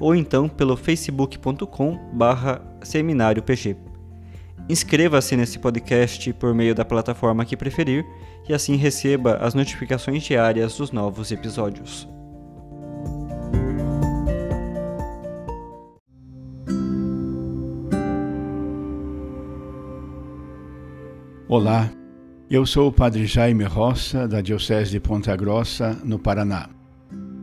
ou então pelo facebook.com barra seminário PG. Inscreva-se nesse podcast por meio da plataforma que preferir e assim receba as notificações diárias dos novos episódios. Olá, eu sou o Padre Jaime Roça, da Diocese de Ponta Grossa, no Paraná.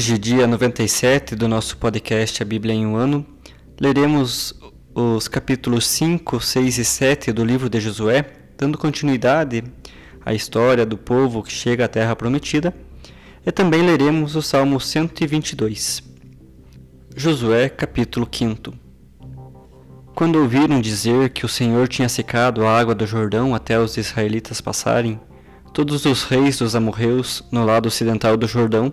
Hoje, dia 97 do nosso podcast A Bíblia em um Ano, leremos os capítulos 5, 6 e 7 do livro de Josué, dando continuidade à história do povo que chega à Terra Prometida, e também leremos o Salmo 122. Josué, capítulo 5 Quando ouviram dizer que o Senhor tinha secado a água do Jordão até os israelitas passarem, todos os reis dos amorreus no lado ocidental do Jordão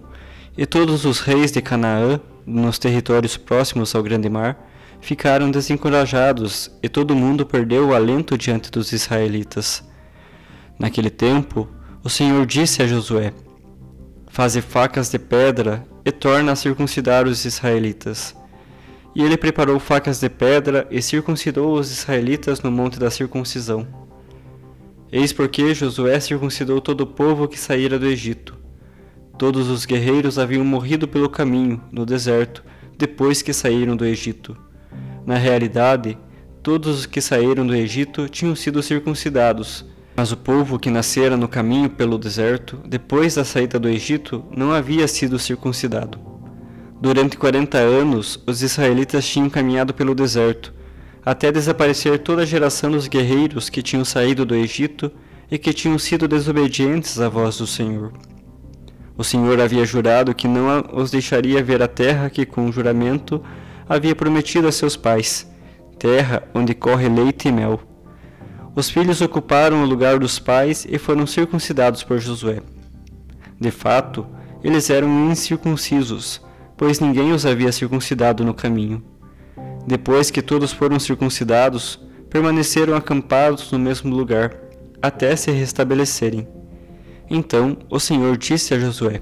e todos os reis de Canaã, nos territórios próximos ao Grande Mar, ficaram desencorajados e todo mundo perdeu o alento diante dos israelitas. Naquele tempo, o Senhor disse a Josué: Faze facas de pedra e torna a circuncidar os israelitas. E ele preparou facas de pedra e circuncidou os israelitas no monte da circuncisão. Eis porque Josué circuncidou todo o povo que saíra do Egito Todos os guerreiros haviam morrido pelo caminho, no deserto, depois que saíram do Egito. Na realidade, todos os que saíram do Egito tinham sido circuncidados, mas o povo que nascera no caminho pelo deserto, depois da saída do Egito, não havia sido circuncidado. Durante quarenta anos, os israelitas tinham caminhado pelo deserto, até desaparecer toda a geração dos guerreiros que tinham saído do Egito e que tinham sido desobedientes à voz do Senhor. O Senhor havia jurado que não os deixaria ver a terra que, com juramento, havia prometido a seus pais, terra onde corre leite e mel. Os filhos ocuparam o lugar dos pais e foram circuncidados por Josué. De fato, eles eram incircuncisos, pois ninguém os havia circuncidado no caminho. Depois que todos foram circuncidados, permaneceram acampados no mesmo lugar, até se restabelecerem. Então o Senhor disse a Josué: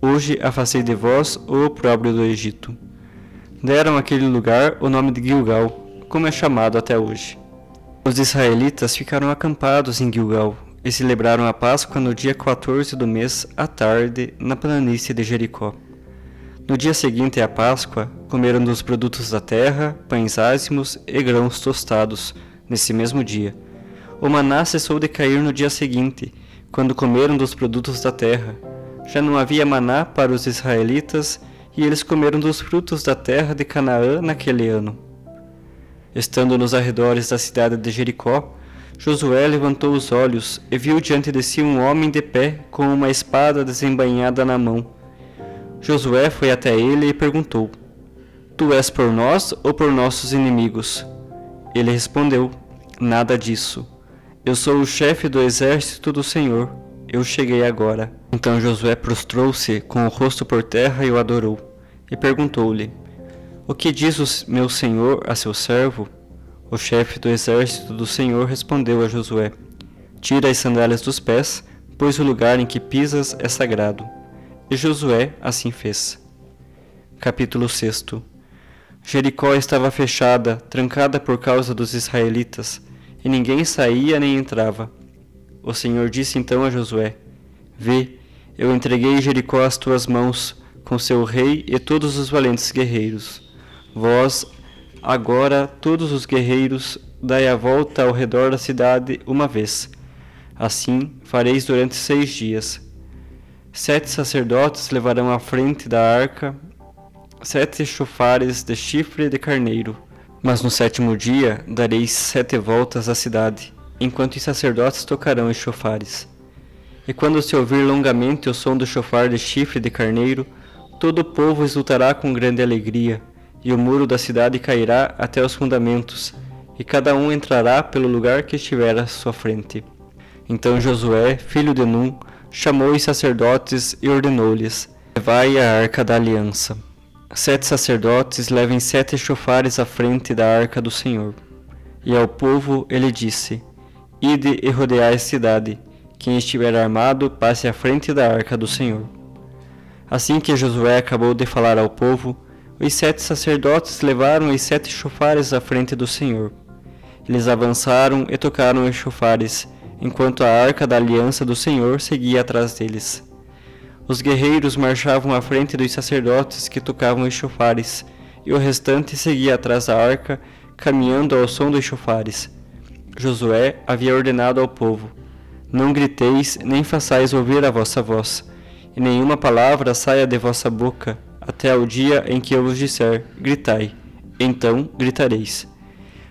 Hoje afastei de vós o opróbrio do Egito. Deram àquele lugar o nome de Gilgal, como é chamado até hoje. Os israelitas ficaram acampados em Gilgal e celebraram a Páscoa no dia 14 do mês, à tarde, na planície de Jericó. No dia seguinte à Páscoa, comeram dos produtos da terra, pães ázimos e grãos tostados, nesse mesmo dia. O maná cessou de cair no dia seguinte, quando comeram dos produtos da terra. Já não havia maná para os israelitas, e eles comeram dos frutos da terra de Canaã naquele ano. Estando nos arredores da cidade de Jericó, Josué levantou os olhos e viu diante de si um homem de pé com uma espada desembainhada na mão. Josué foi até ele e perguntou: Tu és por nós ou por nossos inimigos? Ele respondeu: Nada disso. Eu sou o chefe do exército do Senhor. Eu cheguei agora. Então Josué prostrou-se com o rosto por terra e o adorou. E perguntou-lhe: O que diz o meu senhor a seu servo? O chefe do exército do Senhor respondeu a Josué: Tira as sandálias dos pés, pois o lugar em que pisas é sagrado. E Josué assim fez. Capítulo 6 Jericó estava fechada, trancada por causa dos israelitas, e ninguém saía nem entrava. O Senhor disse então a Josué: Vê, eu entreguei Jericó às tuas mãos, com seu rei e todos os valentes guerreiros. Vós Agora todos os guerreiros dai a volta ao redor da cidade uma vez. Assim fareis durante seis dias. Sete sacerdotes levarão à frente da arca sete chofares de chifre de carneiro. Mas no sétimo dia dareis sete voltas à cidade, enquanto os sacerdotes tocarão os chofares. E quando se ouvir longamente o som do chofar de chifre de carneiro, todo o povo exultará com grande alegria e o muro da cidade cairá até os fundamentos, e cada um entrará pelo lugar que estiver à sua frente. Então Josué, filho de Num, chamou os sacerdotes e ordenou-lhes: Levai a arca da aliança. Sete sacerdotes levem sete chofares à frente da arca do Senhor. E ao povo ele disse: Ide e rodeai a cidade. Quem estiver armado, passe à frente da arca do Senhor. Assim que Josué acabou de falar ao povo, os sete sacerdotes levaram os sete chofares à frente do Senhor. Eles avançaram e tocaram os chofares, enquanto a arca da aliança do Senhor seguia atrás deles. Os guerreiros marchavam à frente dos sacerdotes que tocavam os chofares, e o restante seguia atrás da arca, caminhando ao som dos chofares. Josué havia ordenado ao povo: Não griteis, nem façais ouvir a vossa voz, e nenhuma palavra saia de vossa boca, até o dia em que eu vos disser: gritai, então gritareis.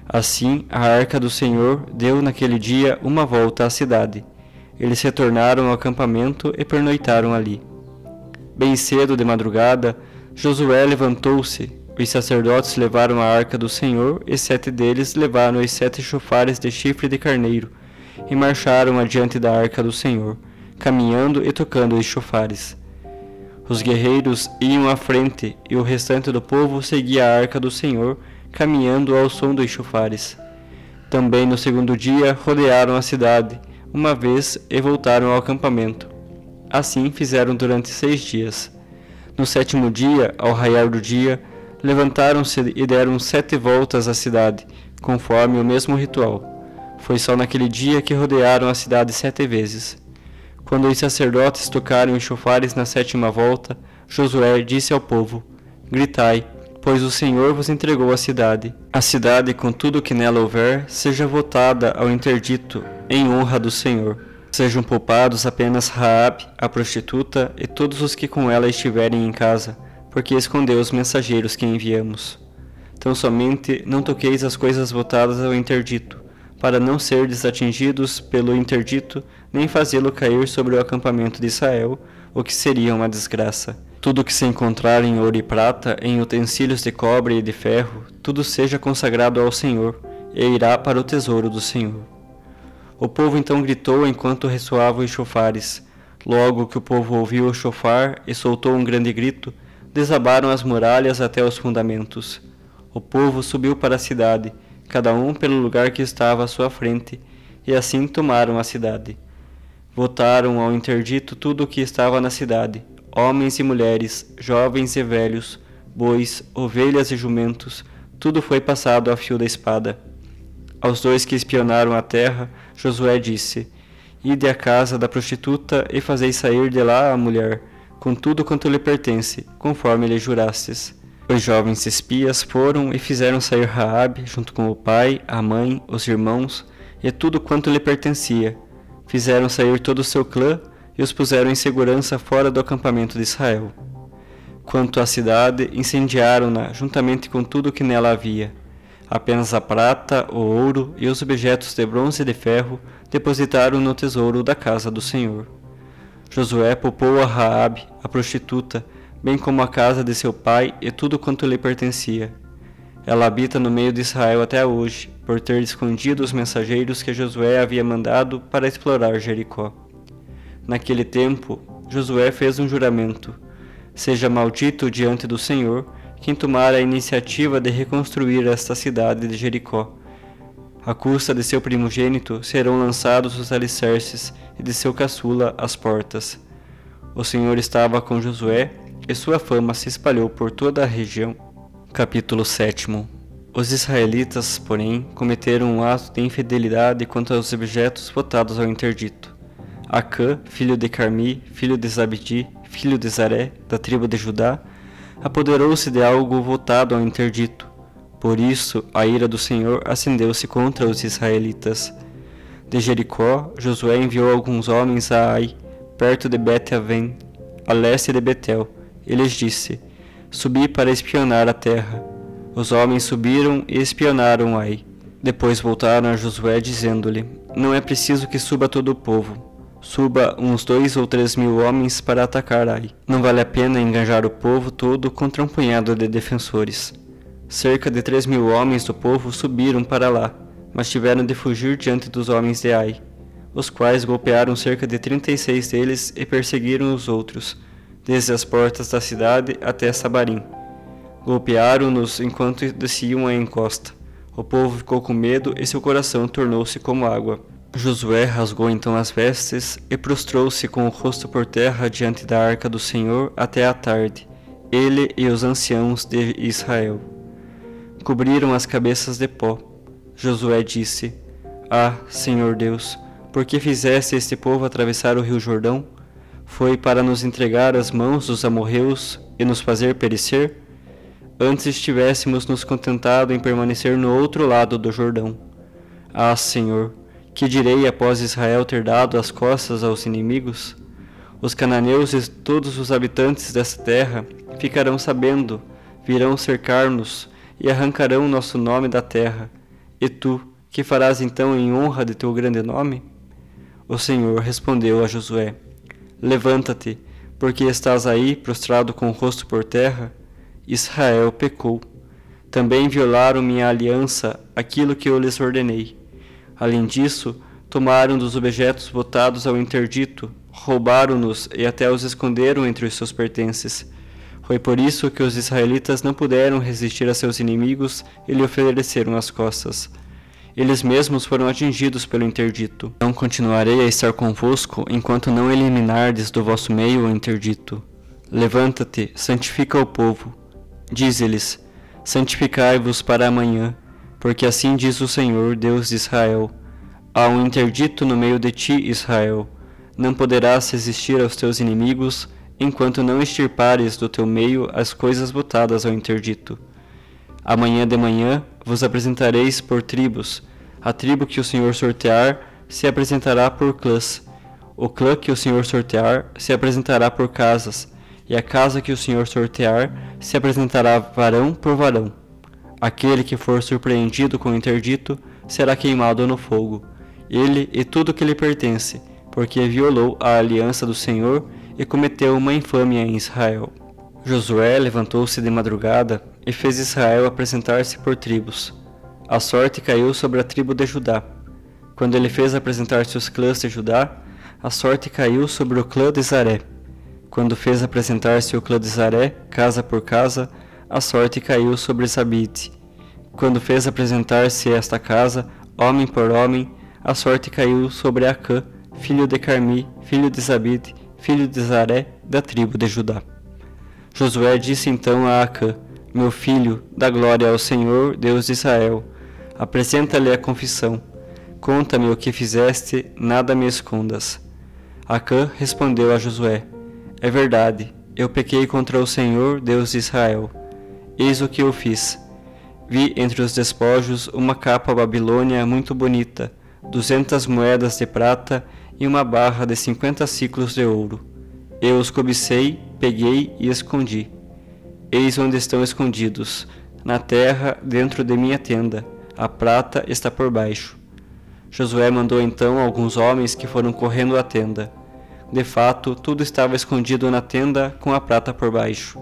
Assim, a arca do Senhor deu naquele dia uma volta à cidade. Eles retornaram ao acampamento e pernoitaram ali. Bem cedo de madrugada, Josué levantou-se. Os sacerdotes levaram a arca do Senhor e sete deles levaram os sete chofares de chifre de carneiro e marcharam adiante da arca do Senhor, caminhando e tocando os chofares. Os guerreiros iam à frente e o restante do povo seguia a arca do Senhor, caminhando ao som dos chofares. Também no segundo dia rodearam a cidade, uma vez e voltaram ao acampamento. Assim fizeram durante seis dias. No sétimo dia, ao raiar do dia, levantaram-se e deram sete voltas à cidade, conforme o mesmo ritual. Foi só naquele dia que rodearam a cidade sete vezes. Quando os sacerdotes tocaram os chofares na sétima volta, Josué disse ao povo: Gritai, pois o Senhor vos entregou a cidade. A cidade, com tudo o que nela houver, seja votada ao interdito, em honra do Senhor. Sejam poupados apenas Raabe, a prostituta, e todos os que com ela estiverem em casa, porque escondeu os mensageiros que enviamos. Tão somente não toqueis as coisas votadas ao interdito, para não serdes atingidos pelo interdito, nem fazê-lo cair sobre o acampamento de Israel, o que seria uma desgraça. Tudo que se encontrar em ouro e prata, em utensílios de cobre e de ferro, tudo seja consagrado ao Senhor, e irá para o tesouro do Senhor. O povo então gritou enquanto ressoavam os chofares. Logo que o povo ouviu o chofar e soltou um grande grito, desabaram as muralhas até os fundamentos. O povo subiu para a cidade, cada um pelo lugar que estava à sua frente, e assim tomaram a cidade. Votaram ao interdito tudo o que estava na cidade, homens e mulheres, jovens e velhos, bois, ovelhas e jumentos, tudo foi passado a fio da espada. Aos dois que espionaram a terra, Josué disse: Ide à casa da prostituta e fazeis sair de lá a mulher, com tudo quanto lhe pertence, conforme lhe jurastes. Os jovens espias foram e fizeram sair Raabe junto com o pai, a mãe, os irmãos e tudo quanto lhe pertencia. Fizeram sair todo o seu clã e os puseram em segurança fora do acampamento de Israel. Quanto à cidade, incendiaram-na juntamente com tudo o que nela havia. Apenas a prata, o ouro e os objetos de bronze e de ferro depositaram no tesouro da casa do Senhor. Josué poupou a Raabe, a prostituta, bem como a casa de seu pai e tudo quanto lhe pertencia. Ela habita no meio de Israel até hoje, por ter escondido os mensageiros que Josué havia mandado para explorar Jericó. Naquele tempo, Josué fez um juramento: Seja maldito diante do Senhor quem tomar a iniciativa de reconstruir esta cidade de Jericó. À custa de seu primogênito serão lançados os alicerces e de seu caçula as portas. O Senhor estava com Josué e sua fama se espalhou por toda a região. Capítulo 7 Os israelitas, porém, cometeram um ato de infidelidade quanto aos objetos votados ao interdito. Acã, filho de Carmi, filho de Zabdi, filho de Zaré, da tribo de Judá, apoderou-se de algo voltado ao interdito. Por isso, a ira do Senhor acendeu-se contra os israelitas. De Jericó, Josué enviou alguns homens a Ai, perto de Bet-Aven, a leste de Betel, e lhes disse: Subi para espionar a terra. Os homens subiram e espionaram Ai. Depois voltaram a Josué, dizendo-lhe: Não é preciso que suba todo o povo. Suba uns dois ou três mil homens para atacar Ai. Não vale a pena engajar o povo todo contra um punhado de defensores. Cerca de três mil homens do povo subiram para lá, mas tiveram de fugir diante dos homens de Ai, os quais golpearam cerca de trinta e seis deles e perseguiram os outros, desde as portas da cidade até Sabarim. Golpearam-nos enquanto desciam a encosta. O povo ficou com medo e seu coração tornou-se como água. Josué rasgou então as vestes e prostrou-se com o rosto por terra diante da arca do Senhor até a tarde, ele e os anciãos de Israel. Cobriram as cabeças de pó. Josué disse: Ah, Senhor Deus, por que fizeste este povo atravessar o rio Jordão? Foi para nos entregar às mãos dos amorreus e nos fazer perecer? Antes tivéssemos nos contentado em permanecer no outro lado do Jordão. Ah, Senhor, que direi após Israel ter dado as costas aos inimigos? Os cananeus e todos os habitantes dessa terra ficarão sabendo, virão cercar-nos e arrancarão nosso nome da terra. E tu, que farás então em honra de teu grande nome? O Senhor respondeu a Josué: Levanta-te, porque estás aí prostrado com o rosto por terra. Israel pecou. Também violaram minha aliança, aquilo que eu lhes ordenei. Além disso, tomaram dos objetos votados ao interdito, roubaram-nos e até os esconderam entre os seus pertences. Foi por isso que os israelitas não puderam resistir a seus inimigos e lhe ofereceram as costas. Eles mesmos foram atingidos pelo interdito. Não continuarei a estar convosco enquanto não eliminardes do vosso meio o interdito. Levanta-te, santifica o povo. Dize-lhes: Santificai-vos para amanhã, porque assim diz o Senhor, Deus de Israel: Há um interdito no meio de ti, Israel. Não poderás resistir aos teus inimigos, enquanto não extirpares do teu meio as coisas botadas ao interdito. Amanhã de manhã vos apresentareis por tribos. A tribo que o Senhor sortear se apresentará por clãs. O clã que o Senhor sortear se apresentará por casas, e a casa que o Senhor sortear se apresentará varão por varão. Aquele que for surpreendido com o interdito será queimado no fogo, ele e tudo que lhe pertence, porque violou a aliança do Senhor e cometeu uma infâmia em Israel. Josué levantou-se de madrugada e fez Israel apresentar-se por tribos. A sorte caiu sobre a tribo de Judá. Quando ele fez apresentar-se os clãs de Judá, a sorte caiu sobre o clã de Zaré. Quando fez apresentar-se o clã de Zaré, casa por casa, a sorte caiu sobre Sabite. Quando fez apresentar-se esta casa, homem por homem, a sorte caiu sobre Acã, filho de Carmi, filho de Zabide, filho de Zaré, da tribo de Judá. Josué disse então a Acã: Meu filho, dá glória ao Senhor, Deus de Israel. Apresenta-lhe a confissão. Conta-me o que fizeste, nada me escondas. Acã respondeu a Josué: É verdade, eu pequei contra o Senhor, Deus de Israel. Eis o que eu fiz. Vi entre os despojos uma capa babilônia muito bonita, duzentas moedas de prata e uma barra de cinquenta ciclos de ouro. Eu os cobicei, peguei e escondi. Eis onde estão escondidos. na terra dentro de minha tenda, a prata está por baixo. Josué mandou então alguns homens que foram correndo à tenda. De fato, tudo estava escondido na tenda com a prata por baixo.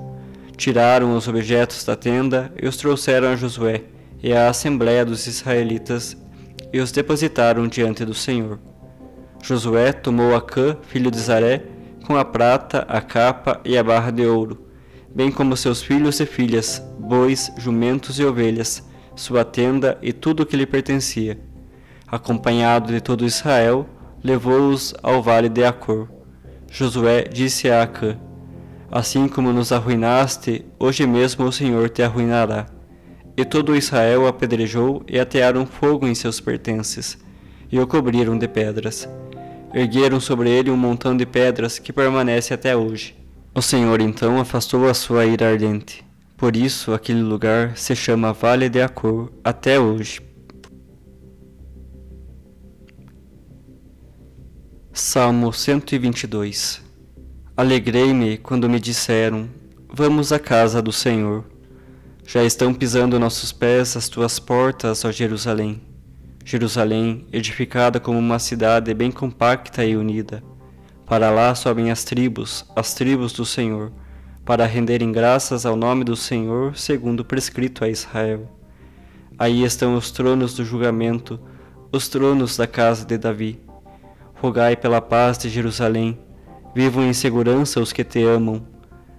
Tiraram os objetos da tenda e os trouxeram a Josué e à assembléia dos israelitas e os depositaram diante do Senhor. Josué tomou Acã, filho de Zaré, com a prata, a capa e a barra de ouro, bem como seus filhos e filhas, bois, jumentos e ovelhas, sua tenda e tudo o que lhe pertencia. Acompanhado de todo Israel, levou-os ao vale de Acor. Josué disse a Acã: Assim como nos arruinaste, hoje mesmo o Senhor te arruinará. E todo Israel apedrejou e atearam fogo em seus pertences, e o cobriram de pedras. Ergueram sobre ele um montão de pedras que permanece até hoje. O Senhor então afastou a sua ira ardente. Por isso aquele lugar se chama Vale de Acor até hoje. Salmo 122 Alegrei-me quando me disseram: Vamos à casa do Senhor. Já estão pisando nossos pés as tuas portas, ó Jerusalém. Jerusalém, edificada como uma cidade bem compacta e unida. Para lá sobem as tribos, as tribos do Senhor, para renderem graças ao nome do Senhor, segundo prescrito a Israel. Aí estão os tronos do julgamento, os tronos da casa de Davi. Rogai pela paz de Jerusalém. Vivam em segurança os que te amam.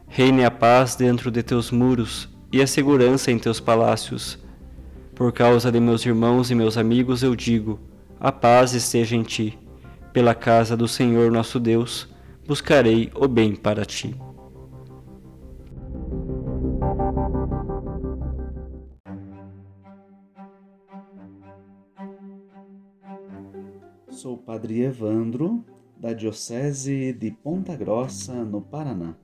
Reine a paz dentro de teus muros e a segurança em teus palácios. Por causa de meus irmãos e meus amigos eu digo: a paz esteja em ti. Pela casa do Senhor nosso Deus, buscarei o bem para ti. Sou Padre Evandro, da Diocese de Ponta Grossa, no Paraná.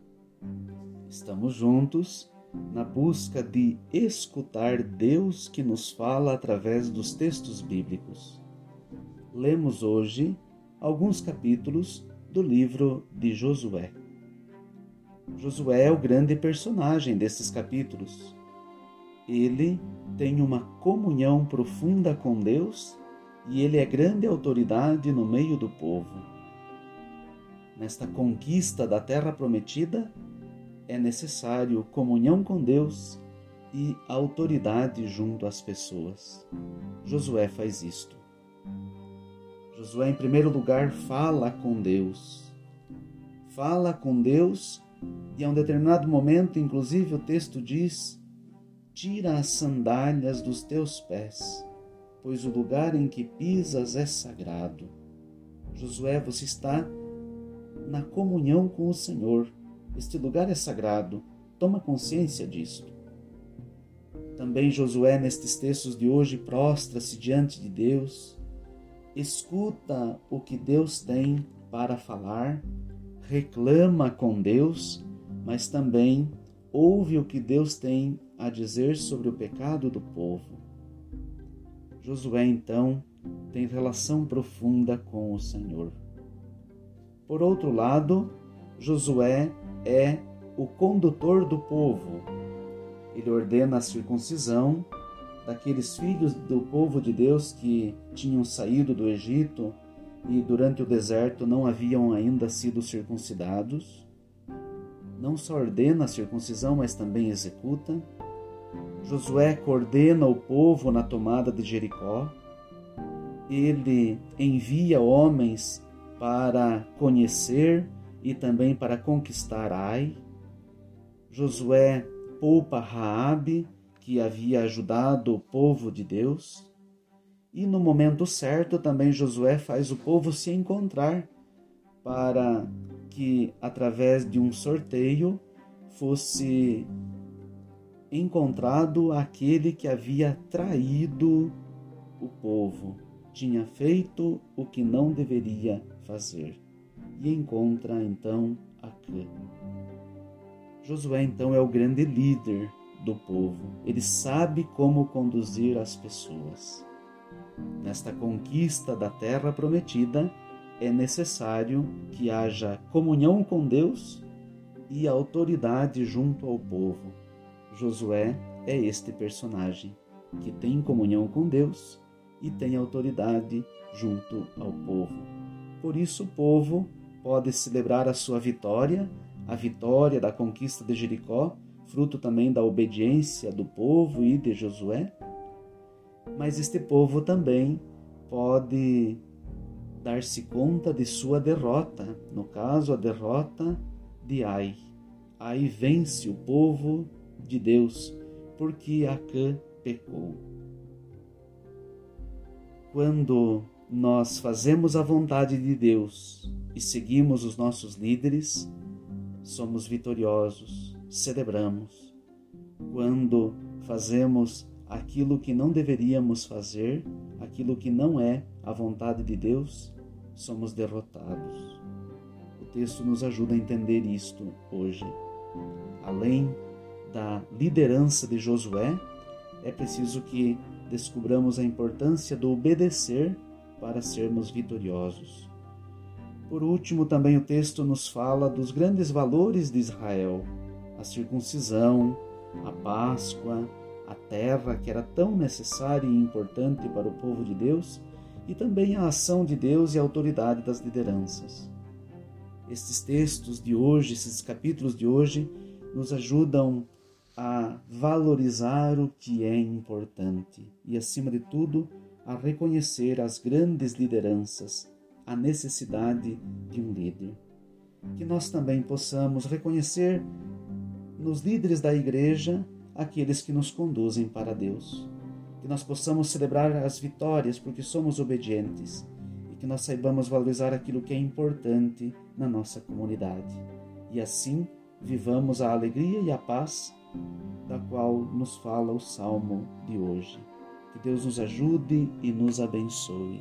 Estamos juntos na busca de escutar Deus que nos fala através dos textos bíblicos. Lemos hoje alguns capítulos do livro de Josué. Josué é o grande personagem desses capítulos. Ele tem uma comunhão profunda com Deus e ele é grande autoridade no meio do povo. Nesta conquista da terra prometida, é necessário comunhão com Deus e autoridade junto às pessoas. Josué faz isto. Josué, em primeiro lugar, fala com Deus. Fala com Deus e, a um determinado momento, inclusive, o texto diz: Tira as sandálias dos teus pés pois o lugar em que pisas é sagrado. Josué, você está na comunhão com o Senhor. Este lugar é sagrado. Toma consciência disto. Também Josué, nestes textos de hoje, prostra-se diante de Deus, escuta o que Deus tem para falar, reclama com Deus, mas também ouve o que Deus tem a dizer sobre o pecado do povo. Josué, então, tem relação profunda com o Senhor. Por outro lado, Josué é o condutor do povo. Ele ordena a circuncisão daqueles filhos do povo de Deus que tinham saído do Egito e durante o deserto não haviam ainda sido circuncidados. Não só ordena a circuncisão, mas também executa. Josué coordena o povo na tomada de Jericó. Ele envia homens para conhecer e também para conquistar Ai. Josué poupa Raabe, que havia ajudado o povo de Deus. E no momento certo também Josué faz o povo se encontrar para que através de um sorteio fosse encontrado aquele que havia traído o povo, tinha feito o que não deveria fazer, e encontra então Acã. Josué então é o grande líder do povo, ele sabe como conduzir as pessoas. Nesta conquista da terra prometida, é necessário que haja comunhão com Deus e autoridade junto ao povo Josué é este personagem, que tem comunhão com Deus e tem autoridade junto ao povo. Por isso, o povo pode celebrar a sua vitória, a vitória da conquista de Jericó, fruto também da obediência do povo e de Josué. Mas este povo também pode dar-se conta de sua derrota, no caso, a derrota de Ai. Ai vence o povo de Deus, porque Acã pecou. Quando nós fazemos a vontade de Deus e seguimos os nossos líderes, somos vitoriosos, celebramos. Quando fazemos aquilo que não deveríamos fazer, aquilo que não é a vontade de Deus, somos derrotados. O texto nos ajuda a entender isto hoje. Além da liderança de Josué, é preciso que descubramos a importância do obedecer para sermos vitoriosos. Por último, também o texto nos fala dos grandes valores de Israel: a circuncisão, a Páscoa, a terra que era tão necessária e importante para o povo de Deus, e também a ação de Deus e a autoridade das lideranças. Estes textos de hoje, esses capítulos de hoje, nos ajudam a valorizar o que é importante e, acima de tudo, a reconhecer as grandes lideranças, a necessidade de um líder. Que nós também possamos reconhecer nos líderes da igreja aqueles que nos conduzem para Deus. Que nós possamos celebrar as vitórias porque somos obedientes e que nós saibamos valorizar aquilo que é importante na nossa comunidade. E assim vivamos a alegria e a paz da qual nos fala o salmo de hoje. Que Deus nos ajude e nos abençoe.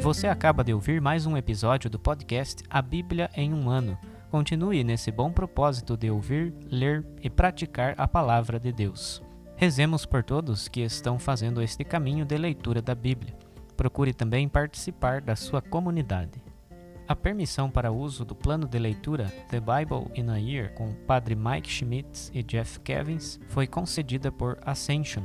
Você acaba de ouvir mais um episódio do podcast A Bíblia em um Ano. Continue nesse bom propósito de ouvir, ler e praticar a palavra de Deus. Rezemos por todos que estão fazendo este caminho de leitura da Bíblia. Procure também participar da sua comunidade. A permissão para uso do plano de leitura The Bible in a Year com o padre Mike Schmitz e Jeff Kevins foi concedida por Ascension.